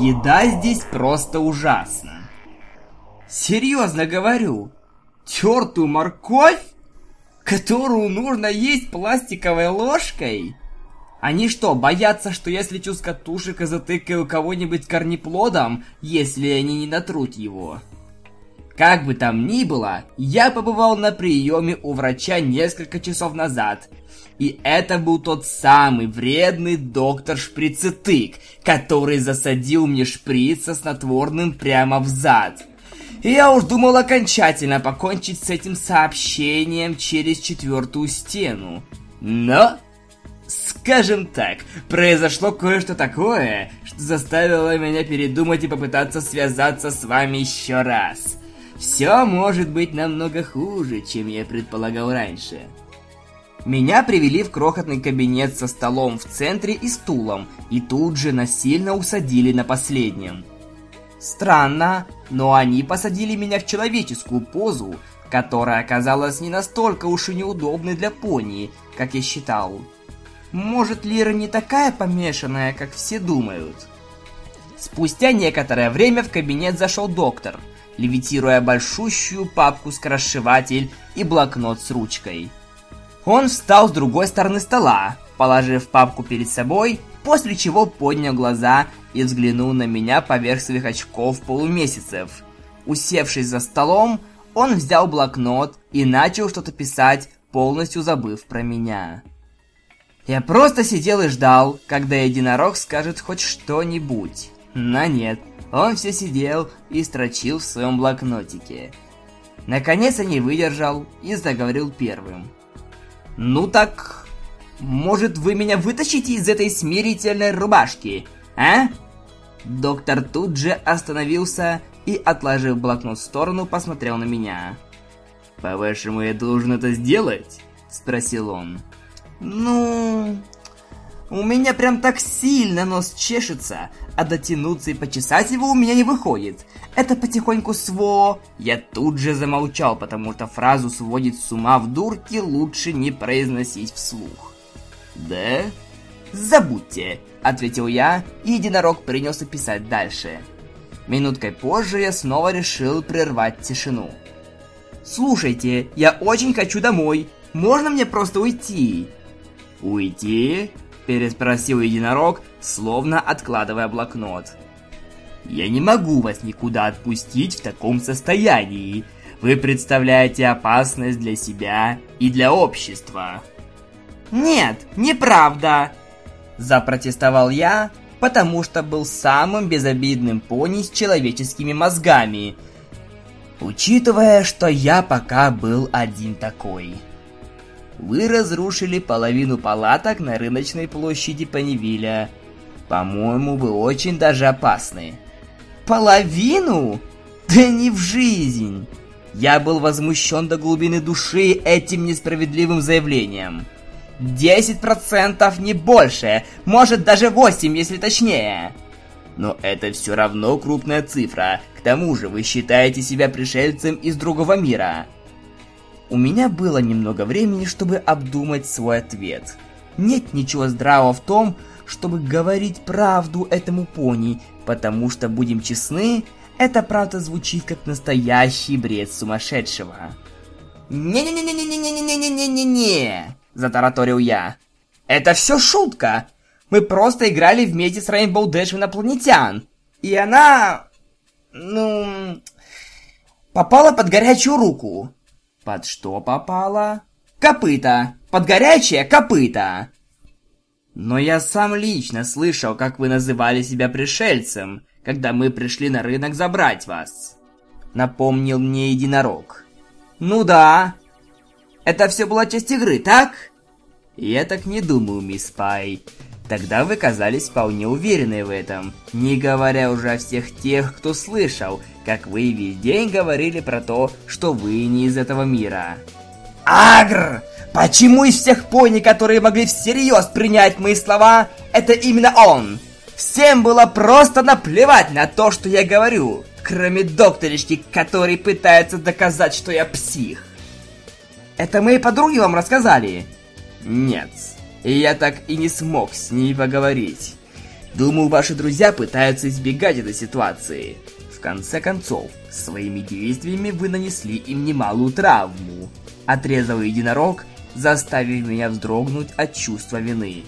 Еда здесь просто ужасна. Серьезно говорю, тертую морковь, которую нужно есть пластиковой ложкой? Они что, боятся, что я слечу с катушек и затыкаю кого-нибудь корнеплодом, если они не натрут его? Как бы там ни было, я побывал на приеме у врача несколько часов назад. И это был тот самый вредный доктор Шприцетык, который засадил мне шприц со снотворным прямо в зад. И я уж думал окончательно покончить с этим сообщением через четвертую стену. Но Скажем так, произошло кое-что такое, что заставило меня передумать и попытаться связаться с вами еще раз. Все может быть намного хуже, чем я предполагал раньше. Меня привели в крохотный кабинет со столом в центре и стулом, и тут же насильно усадили на последнем. Странно, но они посадили меня в человеческую позу, которая оказалась не настолько уж и неудобной для пони, как я считал. Может, Лира не такая помешанная, как все думают? Спустя некоторое время в кабинет зашел доктор, левитируя большущую папку-скоросшиватель и блокнот с ручкой. Он встал с другой стороны стола, положив папку перед собой, после чего поднял глаза и взглянул на меня поверх своих очков полумесяцев. Усевшись за столом, он взял блокнот и начал что-то писать, полностью забыв про меня. Я просто сидел и ждал, когда единорог скажет хоть что-нибудь. Но нет, он все сидел и строчил в своем блокнотике. Наконец я не выдержал и заговорил первым. «Ну так, может вы меня вытащите из этой смирительной рубашки, а?» Доктор тут же остановился и, отложив блокнот в сторону, посмотрел на меня. «По-вашему, я должен это сделать?» – спросил он. Ну... У меня прям так сильно нос чешется, а дотянуться и почесать его у меня не выходит. Это потихоньку сво... Я тут же замолчал, потому что фразу «сводит с ума в дурке» лучше не произносить вслух. «Да?» «Забудьте», — ответил я, и единорог принялся писать дальше. Минуткой позже я снова решил прервать тишину. «Слушайте, я очень хочу домой. Можно мне просто уйти?» «Уйти?» – переспросил единорог, словно откладывая блокнот. «Я не могу вас никуда отпустить в таком состоянии. Вы представляете опасность для себя и для общества». «Нет, неправда!» – запротестовал я, потому что был самым безобидным пони с человеческими мозгами, учитывая, что я пока был один такой. Вы разрушили половину палаток на рыночной площади Панивиля. По-моему, вы очень даже опасны. Половину? Да не в жизнь! Я был возмущен до глубины души этим несправедливым заявлением. 10% не больше, может даже 8, если точнее. Но это все равно крупная цифра. К тому же вы считаете себя пришельцем из другого мира. У меня было немного времени, чтобы обдумать свой ответ. Нет ничего здравого в том, чтобы говорить правду этому пони, потому что, будем честны, эта правда звучит как настоящий бред сумасшедшего. «Не-не-не-не-не-не-не-не-не-не-не!» – затараторил я. «Это все шутка! Мы просто играли вместе с Rainbow Dash инопланетян, и она... ну... попала под горячую руку. Под что попало? Копыта! Под горячее копыта! Но я сам лично слышал, как вы называли себя пришельцем, когда мы пришли на рынок забрать вас. Напомнил мне единорог. Ну да. Это все была часть игры, так? Я так не думаю, мисс Пай. Тогда вы казались вполне уверены в этом, не говоря уже о всех тех, кто слышал, как вы весь день говорили про то, что вы не из этого мира. Агр! Почему из всех пони, которые могли всерьез принять мои слова, это именно он? Всем было просто наплевать на то, что я говорю, кроме докторишки, который пытается доказать, что я псих. Это мои подруги вам рассказали? Нет, я так и не смог с ней поговорить. Думаю, ваши друзья пытаются избегать этой ситуации. В конце концов, своими действиями вы нанесли им немалую травму. Отрезал единорог, заставив меня вздрогнуть от чувства вины.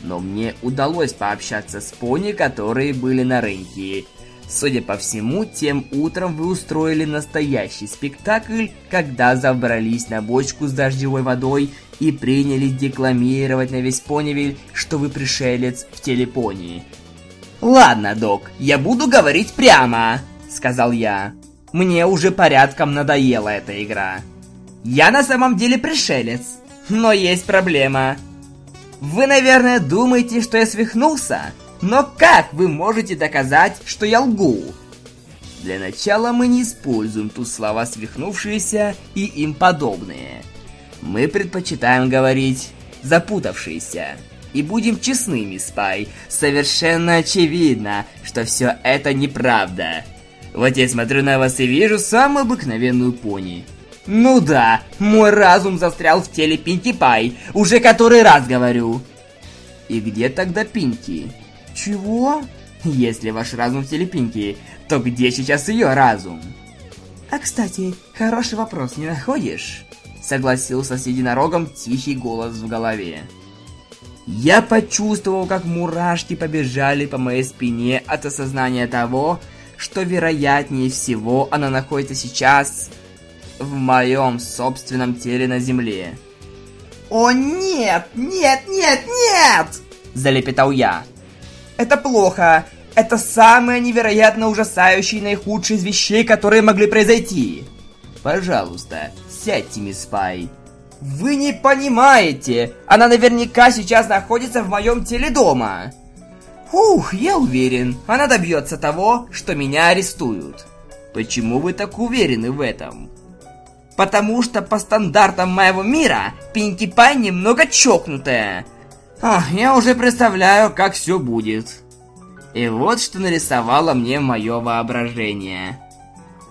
Но мне удалось пообщаться с пони, которые были на рынке. Судя по всему, тем утром вы устроили настоящий спектакль, когда забрались на бочку с дождевой водой и принялись декламировать на весь Понивиль, что вы пришелец в телепонии. «Ладно, док, я буду говорить прямо», — сказал я. «Мне уже порядком надоела эта игра. Я на самом деле пришелец, но есть проблема. Вы, наверное, думаете, что я свихнулся, но как вы можете доказать, что я лгу?» Для начала мы не используем тут слова «свихнувшиеся» и им подобные — мы предпочитаем говорить «запутавшийся». И будем честными, Спай, совершенно очевидно, что все это неправда. Вот я смотрю на вас и вижу самую обыкновенную пони. Ну да, мой разум застрял в теле Пинки Пай, уже который раз говорю. И где тогда Пинки? Чего? Если ваш разум в теле Пинки, то где сейчас ее разум? А кстати, хороший вопрос, не находишь? согласился с единорогом тихий голос в голове. Я почувствовал, как мурашки побежали по моей спине от осознания того, что вероятнее всего она находится сейчас в моем собственном теле на земле. «О нет, нет, нет, нет!» – залепетал я. «Это плохо. Это самое невероятно ужасающее и наихудшее из вещей, которые могли произойти. Пожалуйста, сядьте, мисс Пай. Вы не понимаете! Она наверняка сейчас находится в моем теле дома. Ух, я уверен, она добьется того, что меня арестуют. Почему вы так уверены в этом? Потому что по стандартам моего мира Пинки Пай немного чокнутая. Ах, я уже представляю, как все будет. И вот что нарисовало мне мое воображение.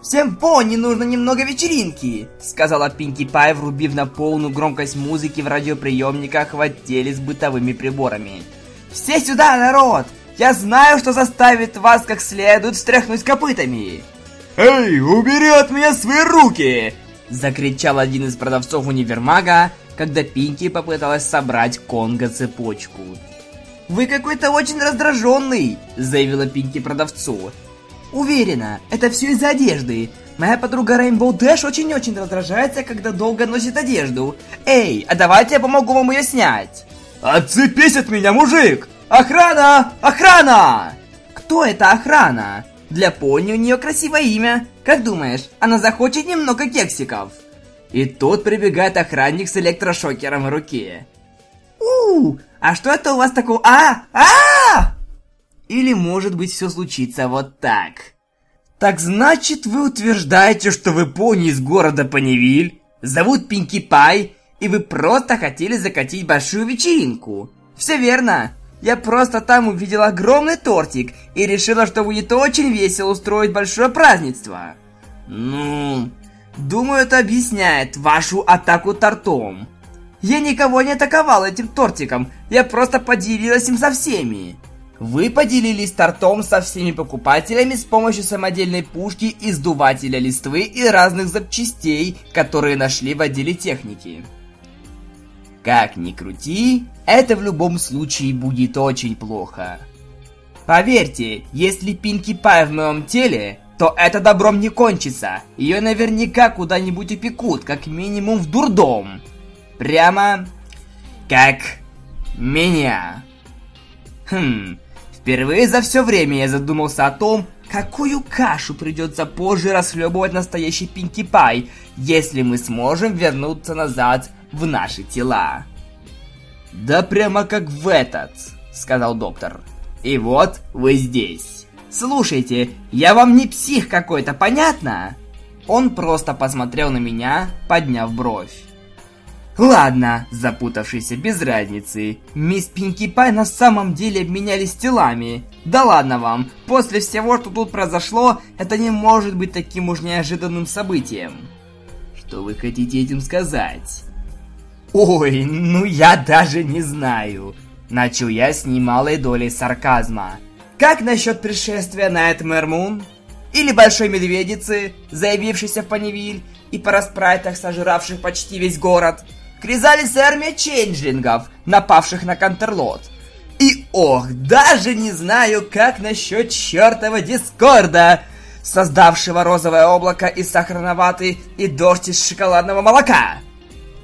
«Всем пони нужно немного вечеринки!» Сказала Пинки Пай, врубив на полную громкость музыки в радиоприемниках в отделе с бытовыми приборами. «Все сюда, народ! Я знаю, что заставит вас как следует встряхнуть копытами!» «Эй, убери от меня свои руки!» Закричал один из продавцов универмага, когда Пинки попыталась собрать конго-цепочку. «Вы какой-то очень раздраженный!» Заявила Пинки продавцу. Уверена, это все из-за одежды. Моя подруга Rainbow Dash очень-очень раздражается, когда долго носит одежду. Эй, а давайте я помогу вам ее снять. Отцепись от меня, мужик! Охрана! Охрана! Кто это охрана? Для пони у нее красивое имя. Как думаешь, она захочет немного кексиков? И тут прибегает охранник с электрошокером в руке. у а что это у вас такое? А! А! Или, может быть, все случится вот так. Так значит, вы утверждаете, что вы пони из города Паневиль, зовут Пинки Пай, и вы просто хотели закатить большую вечеринку. Все верно. Я просто там увидела огромный тортик и решила, что будет очень весело устроить большое празднество. Ну, думаю, это объясняет вашу атаку тортом. Я никого не атаковал этим тортиком, я просто поделилась им со всеми. Вы поделились тортом со всеми покупателями с помощью самодельной пушки, издувателя листвы и разных запчастей, которые нашли в отделе техники. Как ни крути, это в любом случае будет очень плохо. Поверьте, если Пинки Пай в моем теле, то это добром не кончится. Ее наверняка куда-нибудь упекут, как минимум в дурдом. Прямо как меня. Хм, Впервые за все время я задумался о том, какую кашу придется позже расхлебывать настоящий Пинки Пай, если мы сможем вернуться назад в наши тела. «Да прямо как в этот», — сказал доктор. «И вот вы здесь. Слушайте, я вам не псих какой-то, понятно?» Он просто посмотрел на меня, подняв бровь. Ладно, запутавшийся без разницы. Мисс Пинки Пай на самом деле обменялись телами. Да ладно вам, после всего, что тут произошло, это не может быть таким уж неожиданным событием. Что вы хотите этим сказать? Ой, ну я даже не знаю. Начал я с немалой долей сарказма. Как насчет пришествия Найтмэр Мун? Или Большой Медведицы, заявившейся в Панивиль и по распрайтах сожравших почти весь город? Кризалис армия чейнджлингов, напавших на Кантерлот? И ох, даже не знаю, как насчет чертова Дискорда, создавшего розовое облако из сахарной ваты и дождь из шоколадного молока.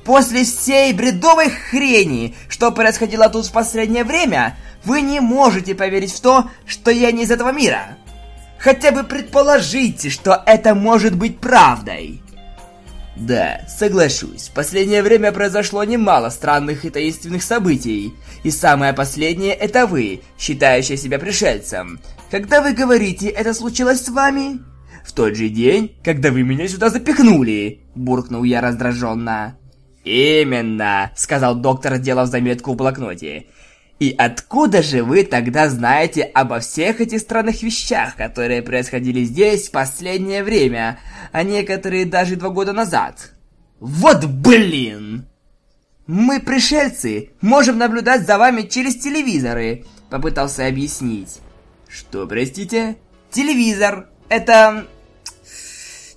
После всей бредовой хрени, что происходило тут в последнее время, вы не можете поверить в то, что я не из этого мира. Хотя бы предположите, что это может быть правдой. Да, соглашусь, в последнее время произошло немало странных и таинственных событий. И самое последнее это вы, считающие себя пришельцем. Когда вы говорите, это случилось с вами? В тот же день, когда вы меня сюда запихнули, буркнул я раздраженно. «Именно!» — сказал доктор, сделав заметку в блокноте. «И откуда же вы тогда знаете обо всех этих странных вещах, которые происходили здесь в последнее время, а некоторые даже два года назад?» «Вот блин!» «Мы, пришельцы, можем наблюдать за вами через телевизоры», — попытался объяснить. «Что, простите?» «Телевизор. Это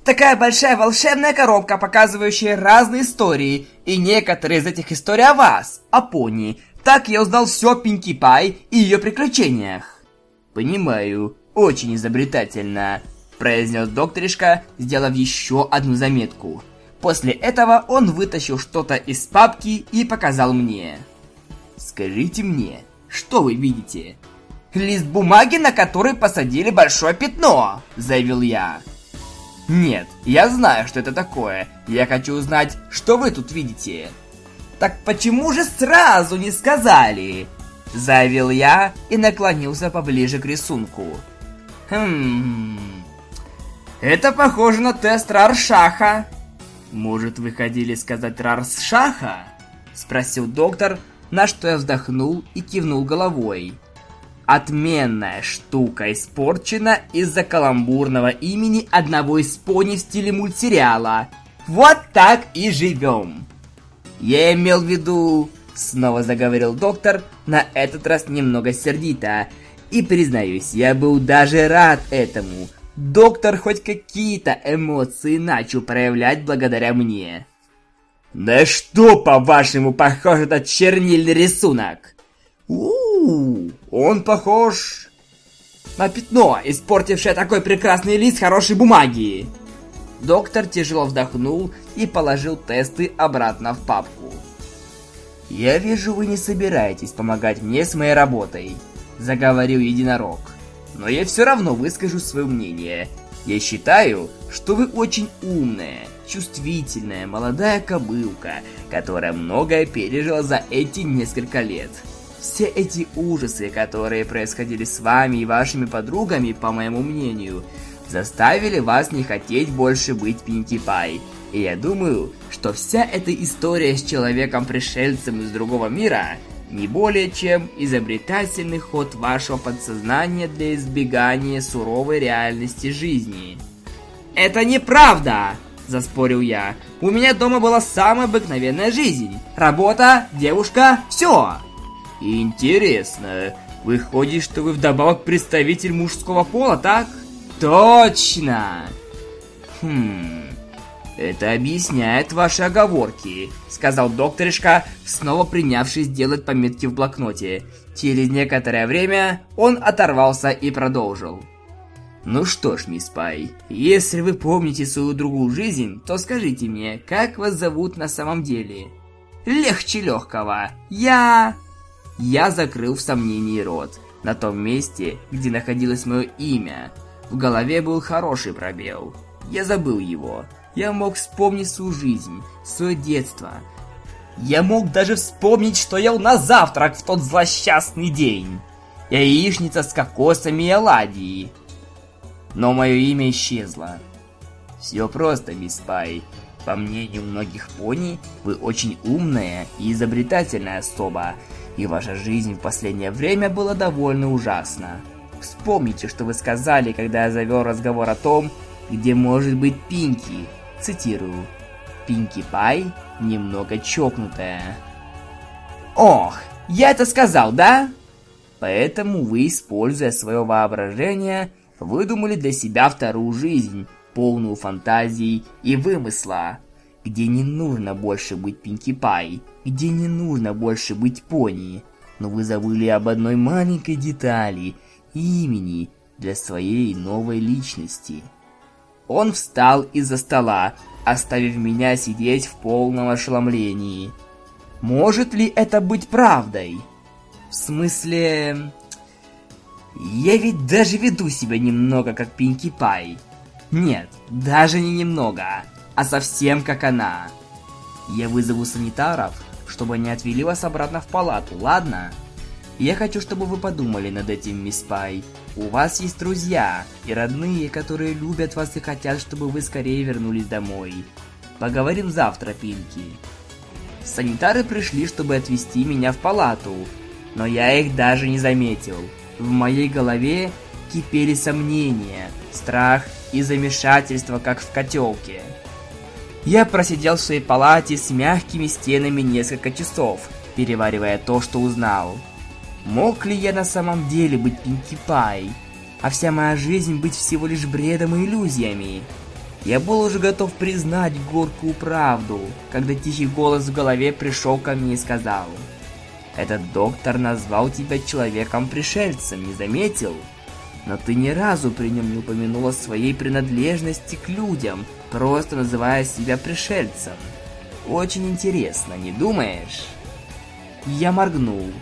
Такая большая волшебная коробка, показывающая разные истории, и некоторые из этих историй о вас, о пони. Так я узнал все о Пинки Пай и ее приключениях. Понимаю, очень изобретательно, произнес докторишка, сделав еще одну заметку. После этого он вытащил что-то из папки и показал мне. Скажите мне, что вы видите? Лист бумаги, на который посадили большое пятно, заявил я. Нет, я знаю, что это такое. Я хочу узнать, что вы тут видите. Так почему же сразу не сказали? Заявил я и наклонился поближе к рисунку. Хм... Это похоже на тест Раршаха. Может, вы хотели сказать Раршаха? Спросил доктор, на что я вздохнул и кивнул головой. Отменная штука испорчена из-за каламбурного имени одного из пони в стиле мультсериала. Вот так и живем. Я имел в виду... Снова заговорил доктор, на этот раз немного сердито. И признаюсь, я был даже рад этому. Доктор хоть какие-то эмоции начал проявлять благодаря мне. Да что, по-вашему, похож этот чернильный рисунок? у он похож на пятно, испортившее такой прекрасный лист хорошей бумаги. Доктор тяжело вздохнул и положил тесты обратно в папку. «Я вижу, вы не собираетесь помогать мне с моей работой», – заговорил единорог. «Но я все равно выскажу свое мнение. Я считаю, что вы очень умная, чувствительная молодая кобылка, которая многое пережила за эти несколько лет. Все эти ужасы, которые происходили с вами и вашими подругами, по моему мнению, заставили вас не хотеть больше быть Пинки Пай. И я думаю, что вся эта история с человеком-пришельцем из другого мира не более чем изобретательный ход вашего подсознания для избегания суровой реальности жизни. «Это неправда!» – заспорил я. «У меня дома была самая обыкновенная жизнь. Работа, девушка, все!» Интересно, выходит, что вы вдобавок представитель мужского пола, так? Точно! Хм... Это объясняет ваши оговорки, сказал докторишка, снова принявшись делать пометки в блокноте. Через некоторое время он оторвался и продолжил. Ну что ж, мисс Пай, если вы помните свою другую жизнь, то скажите мне, как вас зовут на самом деле? Легче легкого. Я... Я закрыл в сомнении рот. На том месте, где находилось мое имя, в голове был хороший пробел. Я забыл его. Я мог вспомнить свою жизнь, свое детство. Я мог даже вспомнить, что ел на завтрак в тот злосчастный день. Яичница с кокосами и оладьи. Но мое имя исчезло. Все просто, мисс Пай. По мнению многих пони, вы очень умная и изобретательная особа, и ваша жизнь в последнее время была довольно ужасна. Вспомните, что вы сказали, когда я завел разговор о том, где может быть Пинки. Цитирую. Пинки Пай немного чокнутая. Ох, я это сказал, да? Поэтому вы, используя свое воображение, выдумали для себя вторую жизнь, полную фантазий и вымысла, где не нужно больше быть Пинки Пай, где не нужно больше быть пони, но вы забыли об одной маленькой детали, имени для своей новой личности. Он встал из-за стола, оставив меня сидеть в полном ошеломлении. Может ли это быть правдой? В смысле... Я ведь даже веду себя немного как Пинки Пай. Нет, даже не немного, а совсем как она. Я вызову санитаров, чтобы они отвели вас обратно в палату, ладно? Я хочу, чтобы вы подумали над этим, мисс Пай. У вас есть друзья и родные, которые любят вас и хотят, чтобы вы скорее вернулись домой. Поговорим завтра, Пинки. Санитары пришли, чтобы отвезти меня в палату, но я их даже не заметил. В моей голове кипели сомнения, страх и замешательство, как в котелке. Я просидел в своей палате с мягкими стенами несколько часов, переваривая то, что узнал. Мог ли я на самом деле быть Пинки Пай? А вся моя жизнь быть всего лишь бредом и иллюзиями? Я был уже готов признать горькую правду, когда тихий голос в голове пришел ко мне и сказал «Этот доктор назвал тебя человеком-пришельцем, не заметил? Но ты ни разу при нем не упомянула своей принадлежности к людям, просто называя себя пришельцем. Очень интересно, не думаешь?» Я моргнул.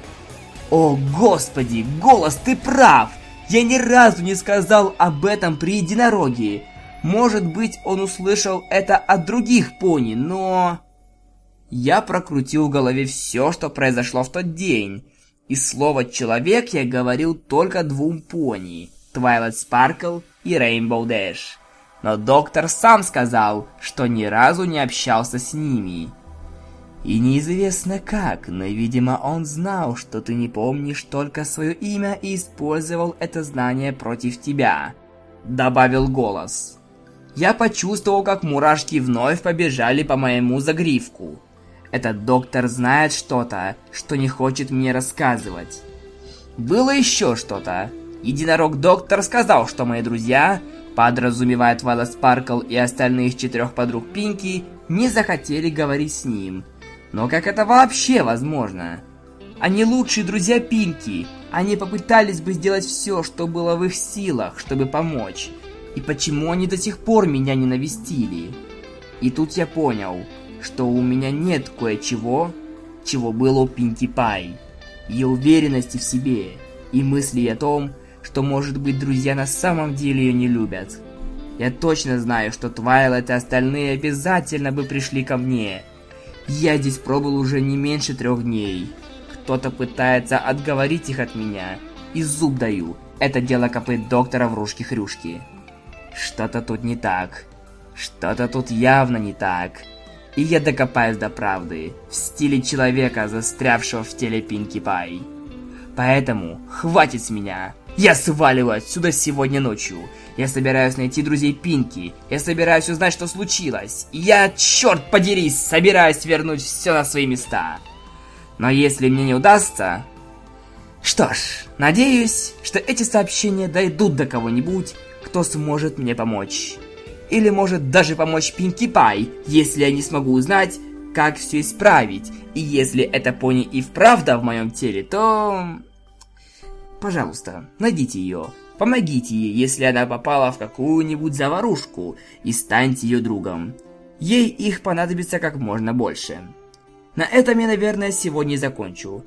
О, господи, голос, ты прав! Я ни разу не сказал об этом при единороге. Может быть, он услышал это от других пони, но... Я прокрутил в голове все, что произошло в тот день. И слово «человек» я говорил только двум пони. Twilight Sparkle и Rainbow Dash. Но доктор сам сказал, что ни разу не общался с ними. И неизвестно как, но, видимо, он знал, что ты не помнишь только свое имя и использовал это знание против тебя. Добавил голос. Я почувствовал, как мурашки вновь побежали по моему загривку. Этот доктор знает что-то, что не хочет мне рассказывать. Было еще что-то. Единорог-доктор сказал, что мои друзья, подразумевая Твайла Спаркл и остальных четырех подруг Пинки, не захотели говорить с ним – но как это вообще возможно? Они лучшие друзья Пинки. Они попытались бы сделать все, что было в их силах, чтобы помочь. И почему они до сих пор меня не навестили? И тут я понял, что у меня нет кое-чего, чего было у Пинки Пай. Ее уверенности в себе и мысли о том, что, может быть, друзья на самом деле ее не любят. Я точно знаю, что Твайлайт и остальные обязательно бы пришли ко мне – я здесь пробыл уже не меньше трех дней. Кто-то пытается отговорить их от меня. И зуб даю. Это дело копыт доктора Врушки-Хрюшки. Что-то тут не так. Что-то тут явно не так. И я докопаюсь до правды. В стиле человека, застрявшего в теле Пинки Пай. Поэтому хватит с меня. Я сваливаю отсюда сегодня ночью. Я собираюсь найти друзей Пинки. Я собираюсь узнать, что случилось. Я, черт подерись, собираюсь вернуть все на свои места. Но если мне не удастся... Что ж, надеюсь, что эти сообщения дойдут до кого-нибудь, кто сможет мне помочь. Или может даже помочь Пинки Пай, если я не смогу узнать, как все исправить. И если эта пони и вправду в моем теле, то... Пожалуйста, найдите ее. Помогите ей, если она попала в какую-нибудь заварушку, и станьте ее другом. Ей их понадобится как можно больше. На этом я, наверное, сегодня закончу.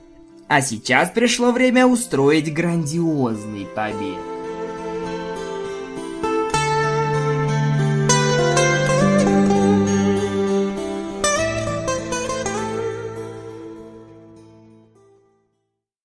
А сейчас пришло время устроить грандиозный побег.